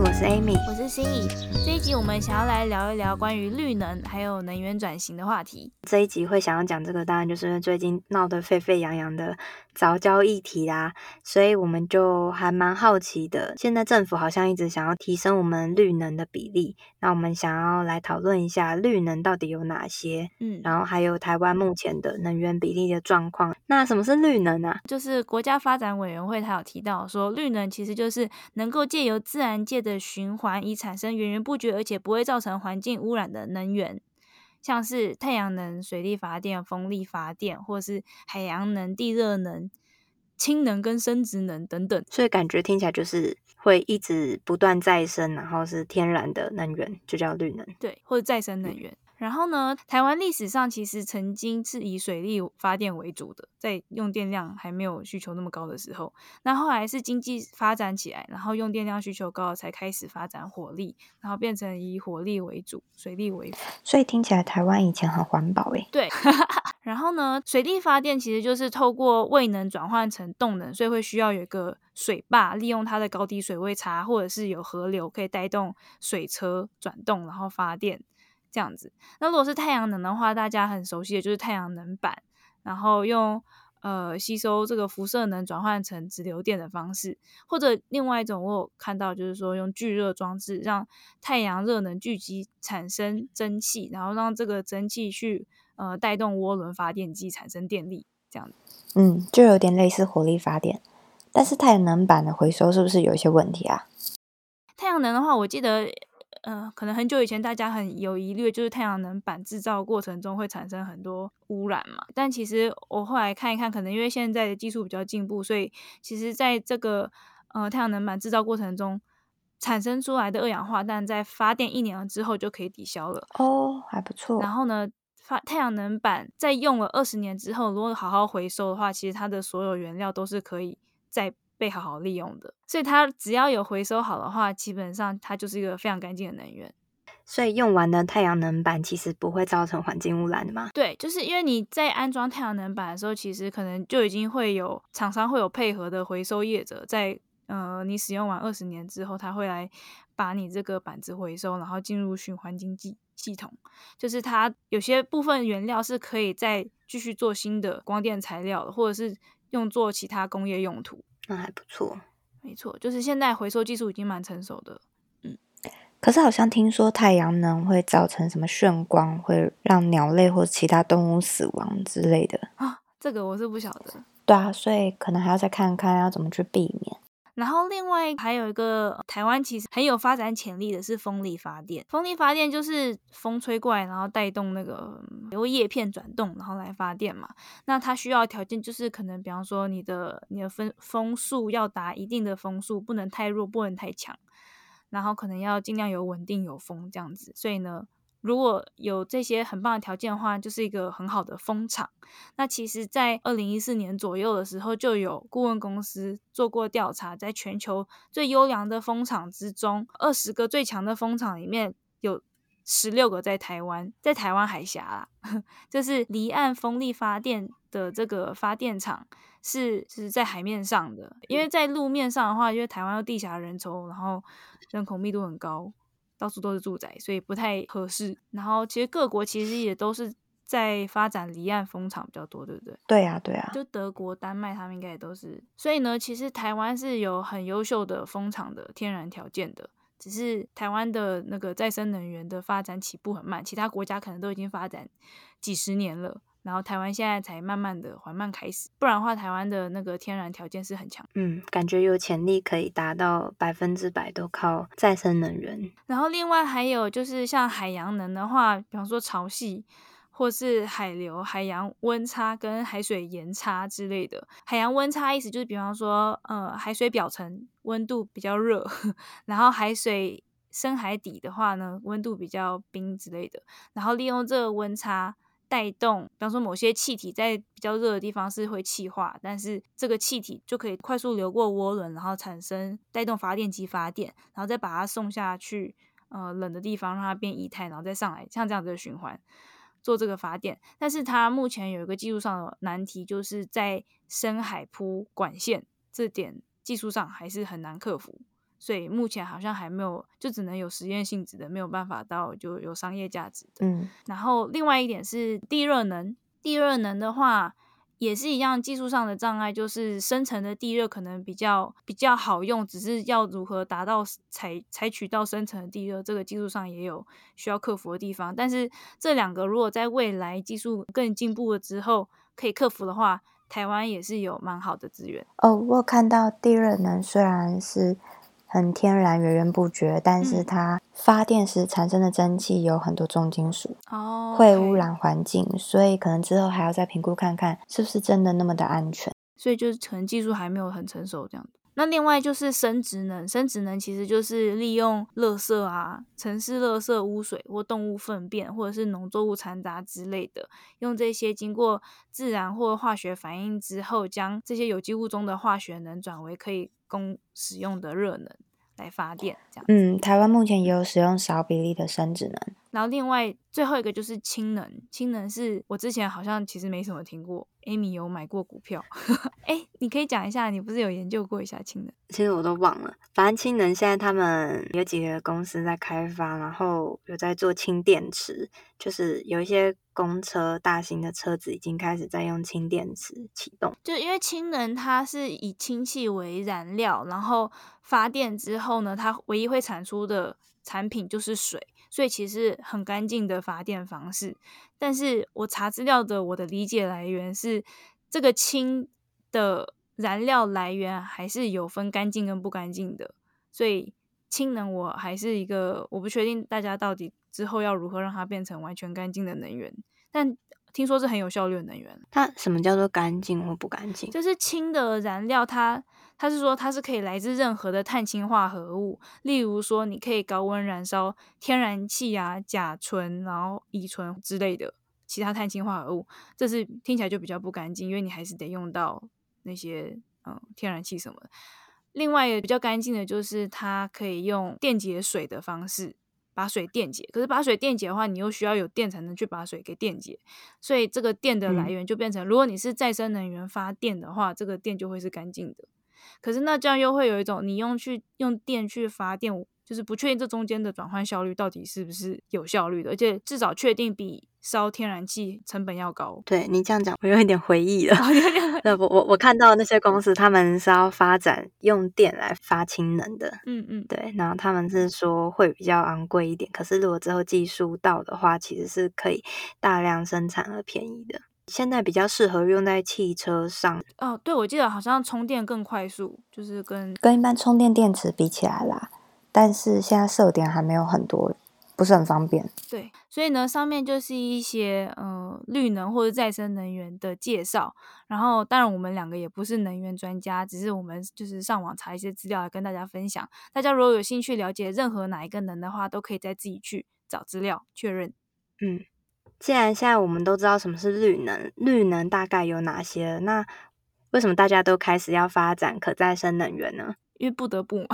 我是 Amy，我是心怡。这一集我们想要来聊一聊关于绿能还有能源转型的话题。这一集会想要讲这个，当然就是最近闹得沸沸扬扬的藻礁议题啦。所以我们就还蛮好奇的，现在政府好像一直想要提升我们绿能的比例。那我们想要来讨论一下绿能到底有哪些？嗯，然后还有台湾目前的能源比例的状况。那什么是绿能啊？就是国家发展委员会它有提到说，绿能其实就是能够借由自然界的循环，以产生源源不绝而且不会造成环境污染的能源，像是太阳能、水力发电、风力发电，或是海洋能、地热能、氢能跟生殖能等等。所以感觉听起来就是会一直不断再生，然后是天然的能源，就叫绿能。对，或者再生能源。嗯然后呢，台湾历史上其实曾经是以水力发电为主的，在用电量还没有需求那么高的时候。那后来是经济发展起来，然后用电量需求高了，才开始发展火力，然后变成以火力为主，水力为辅。所以听起来台湾以前很环保诶。对。然后呢，水力发电其实就是透过位能转换成动能，所以会需要有一个水坝，利用它的高低水位差，或者是有河流可以带动水车转动，然后发电。这样子，那如果是太阳能的话，大家很熟悉的就是太阳能板，然后用呃吸收这个辐射能转换成直流电的方式，或者另外一种我有看到就是说用聚热装置让太阳热能聚集产生蒸汽，然后让这个蒸汽去呃带动涡轮发电机产生电力，这样子。嗯，就有点类似火力发电，但是太阳能板的回收是不是有一些问题啊？太阳能的话，我记得。呃，可能很久以前大家很有疑虑，就是太阳能板制造过程中会产生很多污染嘛。但其实我后来看一看，可能因为现在的技术比较进步，所以其实在这个呃太阳能板制造过程中产生出来的二氧化碳，在发电一年了之后就可以抵消了。哦，还不错。然后呢，发太阳能板在用了二十年之后，如果好好回收的话，其实它的所有原料都是可以再被好好利用的，所以它只要有回收好的话，基本上它就是一个非常干净的能源。所以用完的太阳能板其实不会造成环境污染的吗？对，就是因为你在安装太阳能板的时候，其实可能就已经会有厂商会有配合的回收业者在，在呃你使用完二十年之后，他会来把你这个板子回收，然后进入循环经济系统。就是它有些部分原料是可以再继续做新的光电材料的，或者是用作其他工业用途。那还不错，没错，就是现在回收技术已经蛮成熟的，嗯。可是好像听说太阳能会造成什么眩光，会让鸟类或其他动物死亡之类的啊？这个我是不晓得。对啊，所以可能还要再看看要怎么去避免。然后另外还有一个台湾其实很有发展潜力的是风力发电。风力发电就是风吹过来，然后带动那个由叶片转动，然后来发电嘛。那它需要条件就是可能比方说你的你的风风速要达一定的风速，不能太弱，不能太强，然后可能要尽量有稳定有风这样子。所以呢。如果有这些很棒的条件的话，就是一个很好的风场。那其实，在二零一四年左右的时候，就有顾问公司做过调查，在全球最优良的风场之中，二十个最强的风场里面有十六个在台湾，在台湾海峡啊，就是离岸风力发电的这个发电厂是是在海面上的，因为在路面上的话，因为台湾地狭人稠，然后人口密度很高。到处都是住宅，所以不太合适。然后其实各国其实也都是在发展离岸风场比较多，对不对？对呀，对呀。就德国、丹麦他们应该也都是。所以呢，其实台湾是有很优秀的风场的天然条件的，只是台湾的那个再生能源的发展起步很慢，其他国家可能都已经发展几十年了。然后台湾现在才慢慢的缓慢开始，不然的话，台湾的那个天然条件是很强。嗯，感觉有潜力可以达到百分之百都靠再生能源。然后另外还有就是像海洋能的话，比方说潮汐，或是海流、海洋温差跟海水盐差之类的。海洋温差意思就是，比方说，呃，海水表层温度比较热，然后海水深海底的话呢，温度比较冰之类的。然后利用这个温差。带动，比方说某些气体在比较热的地方是会气化，但是这个气体就可以快速流过涡轮，然后产生带动发电机发电，然后再把它送下去，呃冷的地方，让它变液态，然后再上来，像这样子的循环做这个发电。但是它目前有一个技术上的难题，就是在深海铺管线这点技术上还是很难克服，所以目前好像还没有，就只能有实验性质的，没有办法到就有商业价值的。嗯，然后另外一点是地热能，地热能的话。也是一样，技术上的障碍就是生成的地热可能比较比较好用，只是要如何达到采采取到生成的地热，这个技术上也有需要克服的地方。但是这两个如果在未来技术更进步了之后可以克服的话，台湾也是有蛮好的资源。哦，我有看到地热能虽然是。很天然，源源不绝，但是它发电时产生的蒸汽有很多重金属，哦，会污染环境，所以可能之后还要再评估看看是不是真的那么的安全。所以就是可能技术还没有很成熟这样子。那另外就是生质能，生质能其实就是利用垃圾啊、城市垃圾、污水或动物粪便，或者是农作物残渣之类的，用这些经过自然或化学反应之后，将这些有机物中的化学能转为可以供使用的热能来发电，这样。嗯，台湾目前也有使用少比例的生质能。然后另外最后一个就是氢能，氢能是我之前好像其实没什么听过。Amy 有买过股票，哎，你可以讲一下，你不是有研究过一下氢能？其实我都忘了。反正氢能现在他们有几个公司在开发，然后有在做氢电池，就是有一些公车、大型的车子已经开始在用氢电池启动。就因为氢能它是以氢气为燃料，然后发电之后呢，它唯一会产出的产品就是水。所以其实很干净的发电方式，但是我查资料的我的理解来源是，这个氢的燃料来源还是有分干净跟不干净的，所以氢能我还是一个我不确定大家到底之后要如何让它变成完全干净的能源，但听说是很有效率的能源。它什么叫做干净或不干净？就是氢的燃料它。他是说，它是可以来自任何的碳氢化合物，例如说，你可以高温燃烧天然气啊、甲醇、然后乙醇之类的其他碳氢化合物，这是听起来就比较不干净，因为你还是得用到那些嗯天然气什么的。另外比较干净的就是它可以用电解水的方式把水电解，可是把水电解的话，你又需要有电才能去把水给电解，所以这个电的来源就变成，如果你是再生能源发电的话，这个电就会是干净的。可是那这样又会有一种你用去用电去发电，就是不确定这中间的转换效率到底是不是有效率的，而且至少确定比烧天然气成本要高。对你这样讲，我有一点回忆了。那我我我看到那些公司，他们是要发展用电来发氢能的。嗯嗯，对，然后他们是说会比较昂贵一点，可是如果之后技术到的话，其实是可以大量生产而便宜的。现在比较适合用在汽车上哦，对，我记得好像充电更快速，就是跟跟一般充电电池比起来啦，但是现在设点还没有很多，不是很方便。对，所以呢，上面就是一些呃绿能或者再生能源的介绍。然后，当然我们两个也不是能源专家，只是我们就是上网查一些资料来跟大家分享。大家如果有兴趣了解任何哪一个能的话，都可以再自己去找资料确认。嗯。既然现在我们都知道什么是绿能，绿能大概有哪些？那为什么大家都开始要发展可再生能源呢？因为不得不嘛，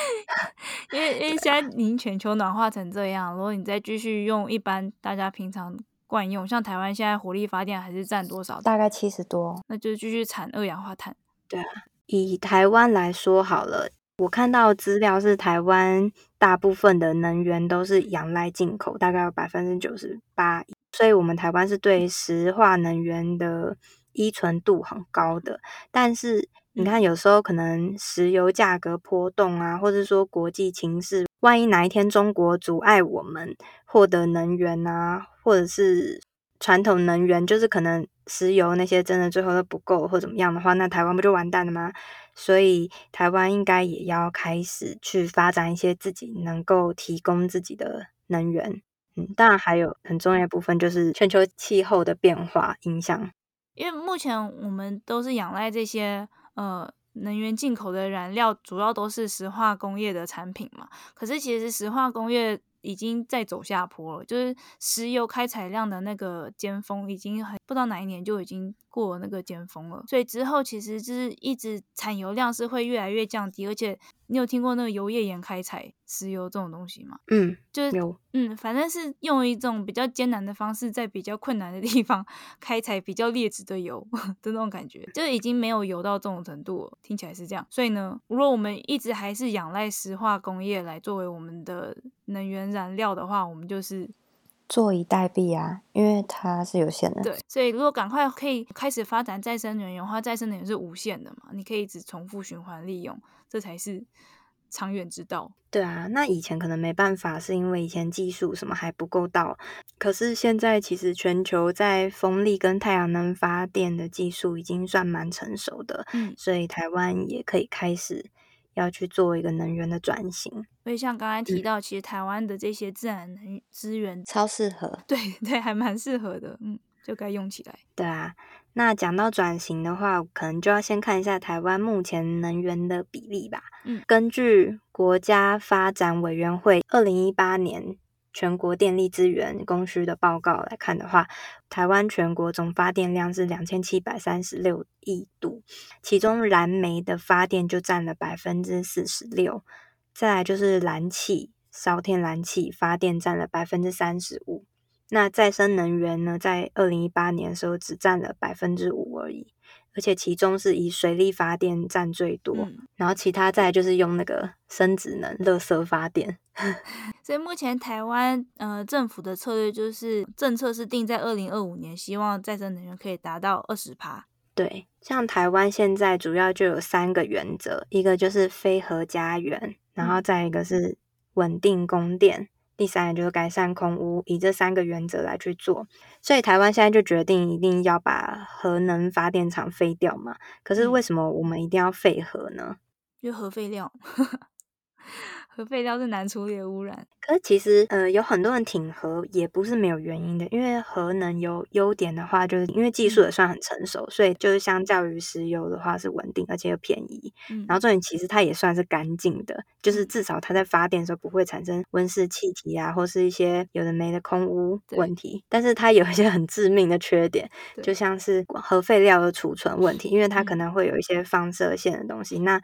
因为因为现在已经全球暖化成这样，如果你再继续用一般大家平常惯用，像台湾现在火力发电还是占多少？大概七十多，那就是继续产二氧化碳。对啊，以台湾来说好了。我看到资料是台湾大部分的能源都是仰赖进口，大概有百分之九十八，所以我们台湾是对石化能源的依存度很高的。但是你看，有时候可能石油价格波动啊，或者说国际情势，万一哪一天中国阻碍我们获得能源啊，或者是传统能源，就是可能石油那些真的最后都不够或怎么样的话，那台湾不就完蛋了吗？所以台湾应该也要开始去发展一些自己能够提供自己的能源。嗯，当然还有很重要的部分就是全球气候的变化影响。因为目前我们都是仰赖这些呃能源进口的燃料，主要都是石化工业的产品嘛。可是其实石化工业已经在走下坡了，就是石油开采量的那个尖峰已经很不知道哪一年就已经过那个尖峰了，所以之后其实就是一直产油量是会越来越降低，而且你有听过那个油页岩开采石油这种东西吗？嗯，就是有，嗯，反正是用一种比较艰难的方式，在比较困难的地方开采比较劣质的油 的那种感觉，就是已经没有油到这种程度了，听起来是这样。所以呢，如果我们一直还是仰赖石化工业来作为我们的能源燃料的话，我们就是。坐以待毙啊，因为它是有限的。对，所以如果赶快可以开始发展再生能源的话，再生能源是无限的嘛，你可以一直重复循环利用，这才是长远之道。对啊，那以前可能没办法，是因为以前技术什么还不够到。可是现在其实全球在风力跟太阳能发电的技术已经算蛮成熟的，嗯，所以台湾也可以开始。要去做一个能源的转型，所以像刚才提到，其实台湾的这些自然能资源超适合，对对，还蛮适合的，嗯，就该用起来。对啊，那讲到转型的话，可能就要先看一下台湾目前能源的比例吧。嗯，根据国家发展委员会二零一八年。全国电力资源供需的报告来看的话，台湾全国总发电量是两千七百三十六亿度，其中燃煤的发电就占了百分之四十六，再来就是燃气，烧天然气发电占了百分之三十五。那再生能源呢，在二零一八年的时候只占了百分之五而已。而且其中是以水力发电占最多，嗯，然后其他再就是用那个生质能、热色发电。所以目前台湾呃政府的策略就是政策是定在二零二五年，希望再生能源可以达到二十趴。对，像台湾现在主要就有三个原则，一个就是非核家园，然后再一个是稳定供电。第三个就是改善空污，以这三个原则来去做，所以台湾现在就决定一定要把核能发电厂废掉嘛。可是为什么我们一定要废核呢？因为核废料。核废料是难处理的污染，可是其实呃有很多人挺核也不是没有原因的，因为核能有优点的话，就是因为技术也算很成熟，所以就是相较于石油的话是稳定而且又便宜。嗯，然后重点其实它也算是干净的，就是至少它在发电的时候不会产生温室气体啊，或是一些有的没的空污问题。但是它有一些很致命的缺点，就像是核废料的储存问题，因为它可能会有一些放射线的东西。那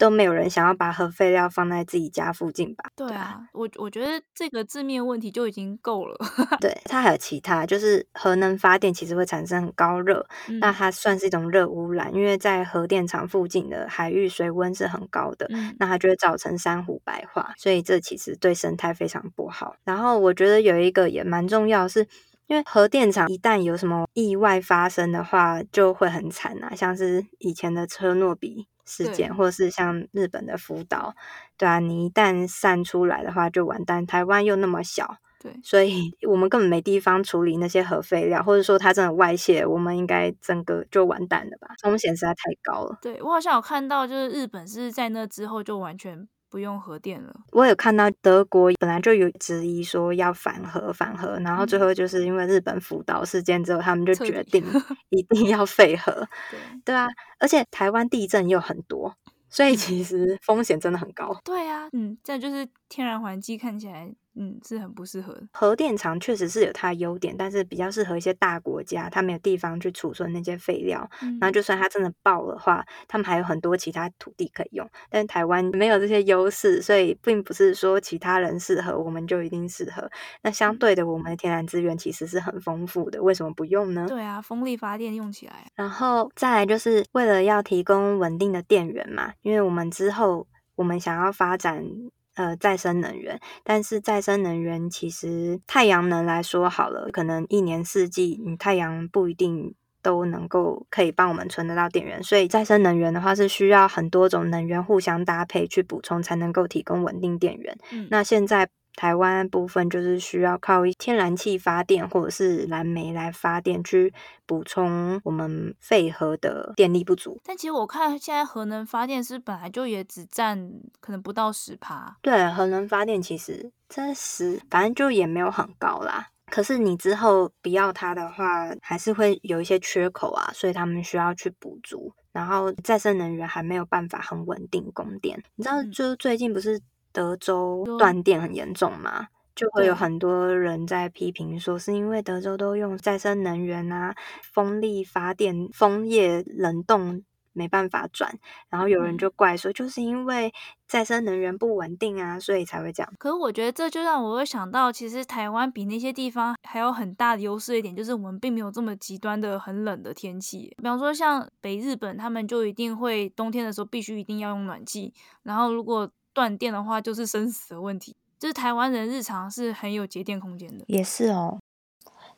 都没有人想要把核废料放在自己家附近吧？对啊，我我觉得这个字面问题就已经够了。对，它还有其他，就是核能发电其实会产生很高热，嗯，那它算是一种热污染，因为在核电厂附近的海域水温是很高的，嗯，那它就会造成珊瑚白化，所以这其实对生态非常不好。然后我觉得有一个也蛮重要，是因为核电厂一旦有什么意外发生的话，就会很惨啊，像是以前的车诺比。事件，或者是像日本的福岛，对啊，你一旦散出来的话就完蛋。台湾又那么小，对，所以我们根本没地方处理那些核废料，或者说它真的外泄，我们应该整个就完蛋了吧？风险实在太高了。对，我好像有看到，就是日本是在那之后就完全。不用核电了。我有看到德国本来就有质疑说要反核反核，然后最后就是因为日本福岛事件之后，他们就决定 一定要废核。对对啊，而且台湾地震又很多，所以其实风险真的很高。对啊，嗯，这就是天然环境看起来。嗯，是很不适合的。核电厂确实是有它的优点，但是比较适合一些大国家，它没有地方去储存那些废料。嗯。然后就算它真的爆的话，他们还有很多其他土地可以用。但台湾没有这些优势，所以并不是说其他人适合，我们就一定适合。那相对的，我们的天然资源其实是很丰富的，为什么不用呢？对啊，风力发电用起来。然后再来就是为了要提供稳定的电源嘛，因为我们之后我们想要发展。呃，再生能源，但是再生能源其实太阳能来说好了，可能一年四季，你太阳不一定都能够可以帮我们存得到电源，所以再生能源的话是需要很多种能源互相搭配去补充，才能够提供稳定电源。嗯，那现在。台湾部分就是需要靠天然气发电或者是燃煤来发电，去补充我们废核的电力不足。但其实我看现在核能发电是本来就也只占可能不到十趴。对，核能发电其实真十，反正就也没有很高啦。可是你之后不要它的话，还是会有一些缺口啊，所以他们需要去补足。然后再生能源还没有办法很稳定供电。你知道，就最近不是？德州断电很严重嘛，就会有很多人在批评说，是因为德州都用再生能源啊，风力发电、枫叶冷冻。没办法转，然后有人就怪说，就是因为再生能源不稳定啊，所以才会这样。可是我觉得这就让我会想到，其实台湾比那些地方还有很大的优势一点，就是我们并没有这么极端的很冷的天气。比方说像北日本，他们就一定会冬天的时候必须一定要用暖气，然后如果断电的话，就是生死的问题。就是台湾人日常是很有节电空间的。也是哦。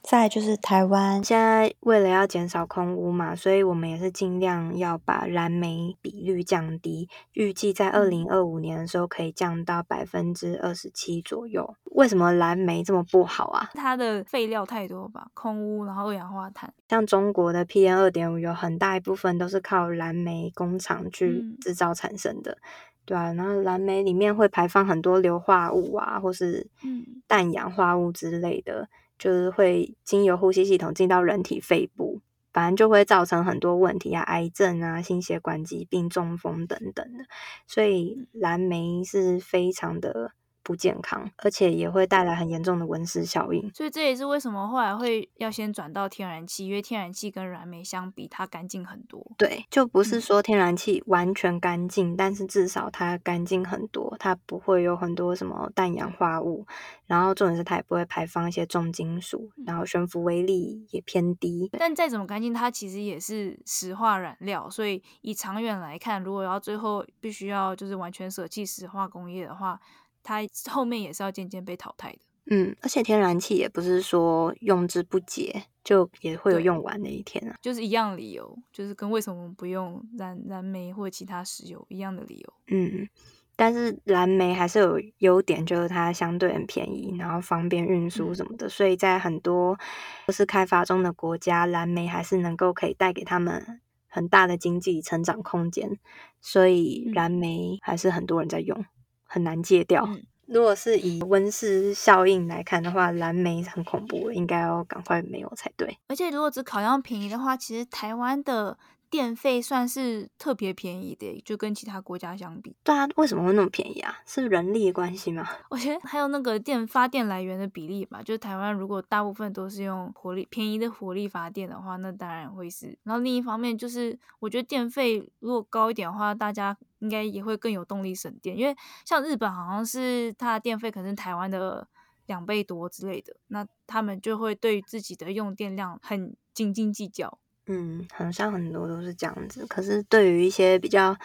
再就是台湾现在为了要减少空污嘛，所以我们也是尽量要把燃煤比率降低，预计在二零二五年的时候可以降到百分之二十七左右。为什么燃煤这么不好啊？它的废料太多吧，空污，然后二氧化碳。像中国的 PM 二点五有很大一部分都是靠燃煤工厂去制造产生的，嗯、对啊，然后蓝莓里面会排放很多硫化物啊，或是嗯氮氧化物之类的。就是会经由呼吸系统进到人体肺部，反正就会造成很多问题啊，癌症啊、心血管疾病、中风等等的，所以蓝莓是非常的。不健康，而且也会带来很严重的温室效应。所以这也是为什么后来会要先转到天然气，因为天然气跟燃煤相比，它干净很多。对，就不是说天然气完全干净，嗯、但是至少它干净很多，它不会有很多什么氮氧化物，然后重点是它也不会排放一些重金属，然后悬浮微粒也偏低。但再怎么干净，它其实也是石化燃料，所以以长远来看，如果要最后必须要就是完全舍弃石化工业的话。它后面也是要渐渐被淘汰的。嗯，而且天然气也不是说用之不竭，就也会有用完的一天啊。就是一样理由，就是跟为什么不用燃燃煤或其他石油一样的理由。嗯，但是燃煤还是有优点，就是它相对很便宜，然后方便运输什么的，嗯、所以在很多不是开发中的国家，燃煤还是能够可以带给他们很大的经济成长空间，所以燃煤还是很多人在用。嗯很难戒掉。嗯、如果是以温室效应来看的话，蓝莓很恐怖，应该要赶快没有才对。而且如果只考量便宜的话，其实台湾的。电费算是特别便宜的，就跟其他国家相比。对啊，为什么会那么便宜啊？是人力的关系吗？我觉得还有那个电发电来源的比例吧。就是台湾如果大部分都是用火力便宜的火力发电的话，那当然会是。然后另一方面就是，我觉得电费如果高一点的话，大家应该也会更有动力省电。因为像日本好像是它的电费可能是台湾的两倍多之类的，那他们就会对自己的用电量很斤斤计较。嗯，好像很多都是这样子。可是对于一些比较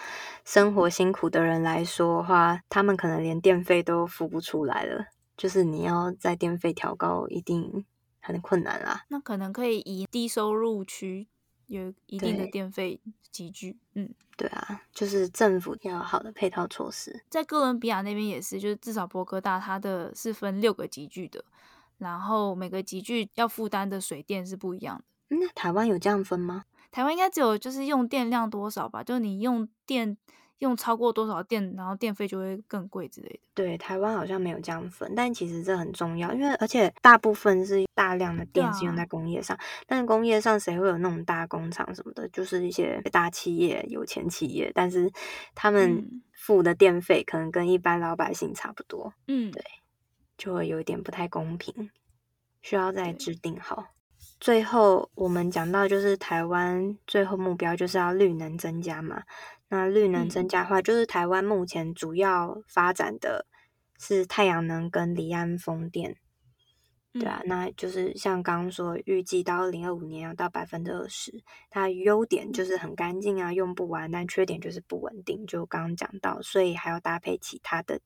生活辛苦的人来说的话，他们可能连电费都付不出来了。就是你要在电费调高，一定很困难啦。那可能可以以低收入区有一定的电费集聚。嗯，对啊，就是政府要有好的配套措施。在哥伦比亚那边也是，就是至少波哥大它的是分六个集聚的，然后每个集聚要负担的水电是不一样的。那、嗯、台湾有这样分吗？台湾应该只有就是用电量多少吧，就是你用电用超过多少电，然后电费就会更贵之类的。对，台湾好像没有这样分，但其实这很重要，因为而且大部分是大量的电是用在工业上，啊、但是工业上谁会有那种大工厂什么的？就是一些大企业、有钱企业，但是他们付的电费可能跟一般老百姓差不多。嗯，对，就会有一点不太公平，需要再制定好。最后，我们讲到就是台湾最后目标就是要绿能增加嘛。那绿能增加的话，就是台湾目前主要发展的是太阳能跟离岸风电，对啊。那就是像刚刚说，预计到二零二五年要到百分之二十。它优点就是很干净啊，用不完，但缺点就是不稳定，就刚刚讲到，所以还要搭配其他的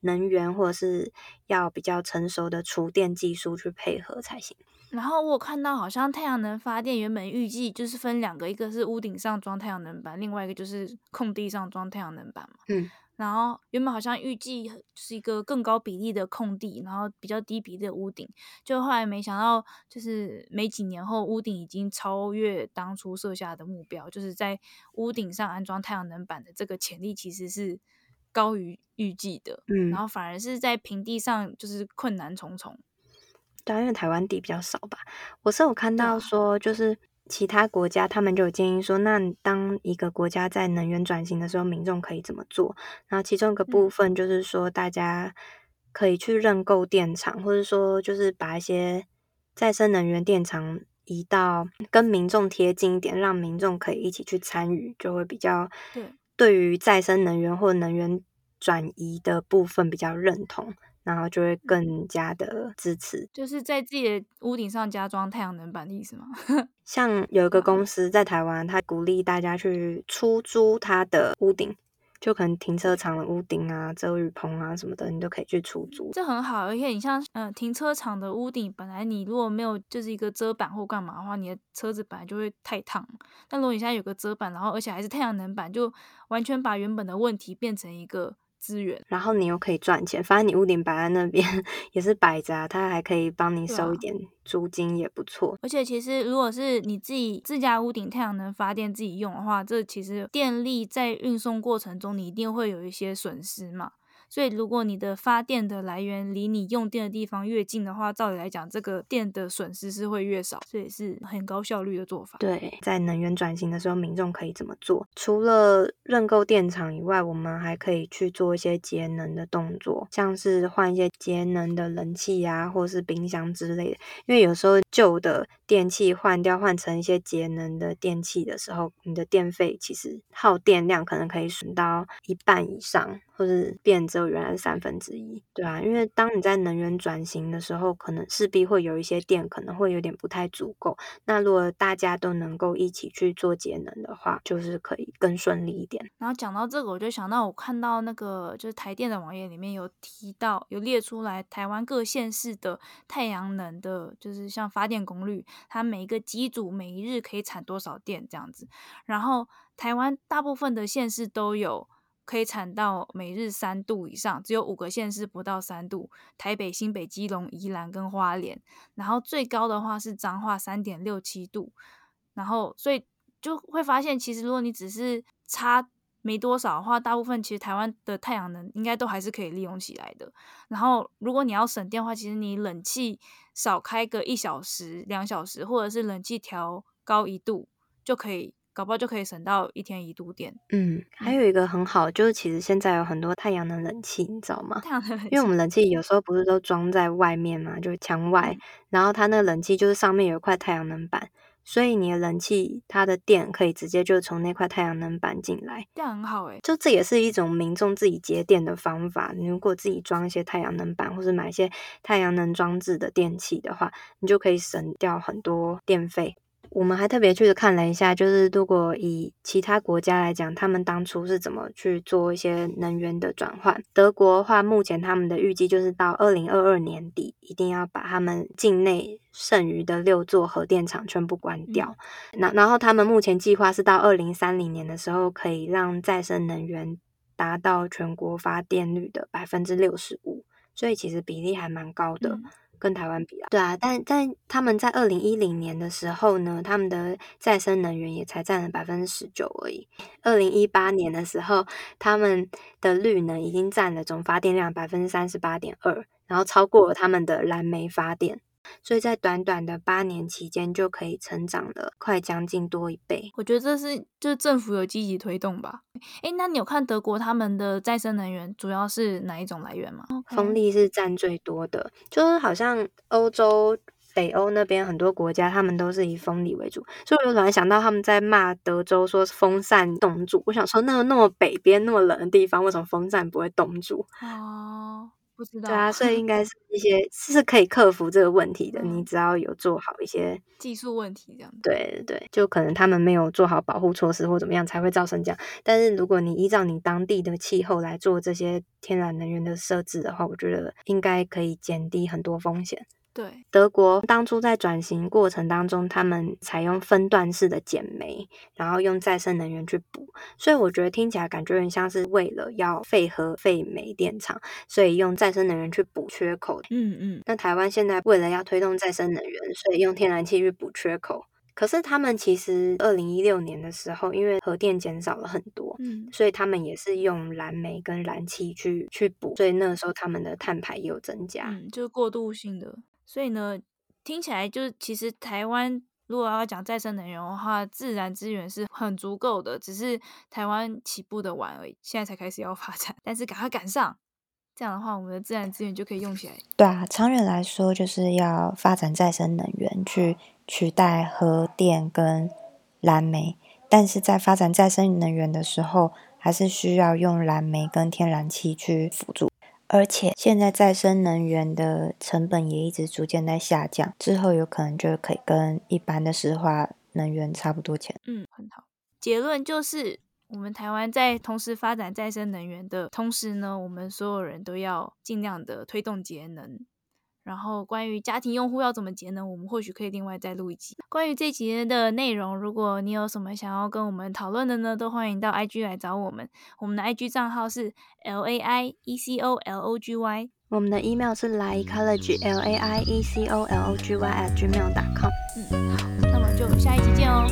能源，或者是要比较成熟的储电技术去配合才行。然后我看到好像太阳能发电原本预计就是分两个，一个是屋顶上装太阳能板，另外一个就是空地上装太阳能板嘛。嗯。然后原本好像预计是一个更高比例的空地，然后比较低比例的屋顶，就后来没想到就是没几年后，屋顶已经超越当初设下的目标，就是在屋顶上安装太阳能板的这个潜力其实是高于预计的。嗯。然后反而是在平地上就是困难重重。对，因为台湾地比较少吧。我是有看到说，就是其他国家他们就有建议说，那当一个国家在能源转型的时候，民众可以怎么做？然后其中一个部分就是说，大家可以去认购电厂，或者说就是把一些再生能源电厂移到跟民众贴近一点，让民众可以一起去参与，就会比较对对于再生能源或能源转移的部分比较认同。然后就会更加的支持，就是在自己的屋顶上加装太阳能板的意思吗？像有一个公司在台湾，他鼓励大家去出租他的屋顶，就可能停车场的屋顶啊、遮雨棚啊什么的，你都可以去出租。这很好，而且你像、呃、停车场的屋顶，本来你如果没有就是一个遮板或干嘛的话，你的车子本来就会太烫。但如果你现在有个遮板，然后而且还是太阳能板，就完全把原本的问题变成一个。资源，然后你又可以赚钱，反正你屋顶摆在那边 也是摆着啊，它还可以帮你收一点租金，也不错。而且其实如果是你自己自家屋顶太阳能发电自己用的话，这其实电力在运送过程中你一定会有一些损失嘛。所以，如果你的发电的来源离你用电的地方越近的话，照理来讲，这个电的损失是会越少，这也是很高效率的做法。对，在能源转型的时候，民众可以怎么做？除了认购电厂以外，我们还可以去做一些节能的动作，像是换一些节能的冷气啊，或是冰箱之类的。因为有时候旧的电器换掉，换成一些节能的电器的时候，你的电费其实耗电量可能可以省到一半以上。或是变只有原来的三分之一，对啊，因为当你在能源转型的时候，可能势必会有一些电可能会有点不太足够。那如果大家都能够一起去做节能的话，就是可以更顺利一点。然后讲到这个，我就想到我看到那个就是台电的网页里面有提到，有列出来台湾各县市的太阳能的，就是像发电功率，它每一个机组每一日可以产多少电这样子。然后台湾大部分的县市都有。可以产到每日三度以上，只有五个县市不到三度，台北、新北、基隆、宜兰跟花莲。然后最高的话是彰化三点六七度。然后所以就会发现，其实如果你只是差没多少的话，大部分其实台湾的太阳能应该都还是可以利用起来的。然后如果你要省电的话，其实你冷气少开个一小时、两小时，或者是冷气调高一度就可以。搞不好就可以省到一天一度电。嗯，还有一个很好，就是其实现在有很多太阳能冷气，你知道吗？太阳能冷气，因为我们冷气有时候不是都装在外面嘛，就是墙外，嗯、然后它那个冷气就是上面有一块太阳能板，所以你的冷气它的电可以直接就从那块太阳能板进来，这样很好诶。就这也是一种民众自己节电的方法。你如果自己装一些太阳能板，或是买一些太阳能装置的电器的话，你就可以省掉很多电费。我们还特别去看了一下，就是如果以其他国家来讲，他们当初是怎么去做一些能源的转换。德国的话，目前他们的预计就是到二零二二年底，一定要把他们境内剩余的六座核电厂全部关掉。那、嗯、然后他们目前计划是到二零三零年的时候，可以让再生能源达到全国发电率的百分之六十五，所以其实比例还蛮高的。嗯跟台湾比啊，对啊，但但他们在二零一零年的时候呢，他们的再生能源也才占了百分之十九而已。二零一八年的时候，他们的绿能已经占了总发电量百分之三十八点二，然后超过了他们的蓝煤发电。所以在短短的八年期间，就可以成长了快将近多一倍。我觉得这是就是政府有积极推动吧。诶，那你有看德国他们的再生能源主要是哪一种来源吗？风力是占最多的，就是好像欧洲、北欧那边很多国家，他们都是以风力为主。所以我就突然想到，他们在骂德州说风扇冻住。我想说，那个那么北边那么冷的地方，为什么风扇不会冻住？哦。不知道。对啊，所以应该是 一些是可以克服这个问题的。嗯、你只要有做好一些技术问题，这样对对，就可能他们没有做好保护措施或怎么样，才会造成这样。但是如果你依照你当地的气候来做这些天然能源的设置的话，我觉得应该可以减低很多风险。对，德国当初在转型过程当中，他们采用分段式的减煤，然后用再生能源去补，所以我觉得听起来感觉很像是为了要废核废煤电厂，所以用再生能源去补缺口。嗯嗯。那台湾现在为了要推动再生能源，所以用天然气去补缺口。可是他们其实二零一六年的时候，因为核电减少了很多，嗯，所以他们也是用燃煤跟燃气去去补，所以那个时候他们的碳排也有增加，嗯，就是过渡性的。所以呢，听起来就是其实台湾如果要讲再生能源的话，自然资源是很足够的，只是台湾起步的晚而已，现在才开始要发展，但是赶快赶上，这样的话，我们的自然资源就可以用起来。对啊，长远来说，就是要发展再生能源去取代核电跟燃煤。但是在发展再生能源的时候，还是需要用燃煤跟天然气去辅助。而且现在再生能源的成本也一直逐渐在下降，之后有可能就可以跟一般的石化能源差不多钱。嗯，很好。结论就是。我们台湾在同时发展再生能源的同时呢，我们所有人都要尽量的推动节能。然后关于家庭用户要怎么节能，我们或许可以另外再录一集。关于这集的内容，如果你有什么想要跟我们讨论的呢，都欢迎到 IG 来找我们。我们的 IG 账号是 L A I E C O L O G Y，我们的 email 是 laiecology L A I E C O L O G Y at gmail.com。嗯，好，那么就下一集见哦。